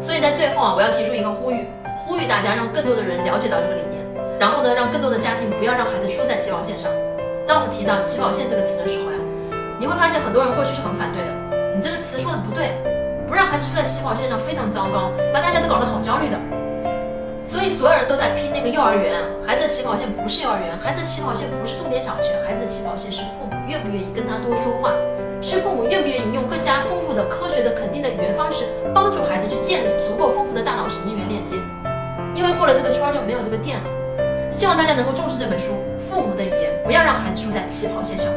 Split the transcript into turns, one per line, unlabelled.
所以在最后啊，我要提出一个呼吁，呼吁大家让更多的人了解到这个理念，然后呢，让更多的家庭不要让孩子输在起跑线上。当我们提到起跑线这个词的时候呀，你会发现很多人过去是很反对的，你这个词说的不对，不让孩子输在起跑线上非常糟糕，把大家都搞得好焦虑的。所以所有人都在拼那个幼儿园，孩子的起跑线不是幼儿园，孩子的起跑线不是重点小学，孩子的起跑线是父母愿不愿意跟他多说话，是父母愿不愿意、语言方式帮助孩子去建立足够丰富的大脑神经元链接，因为过了这个圈就没有这个店了。希望大家能够重视这本书《父母的语言》，不要让孩子输在起跑线上。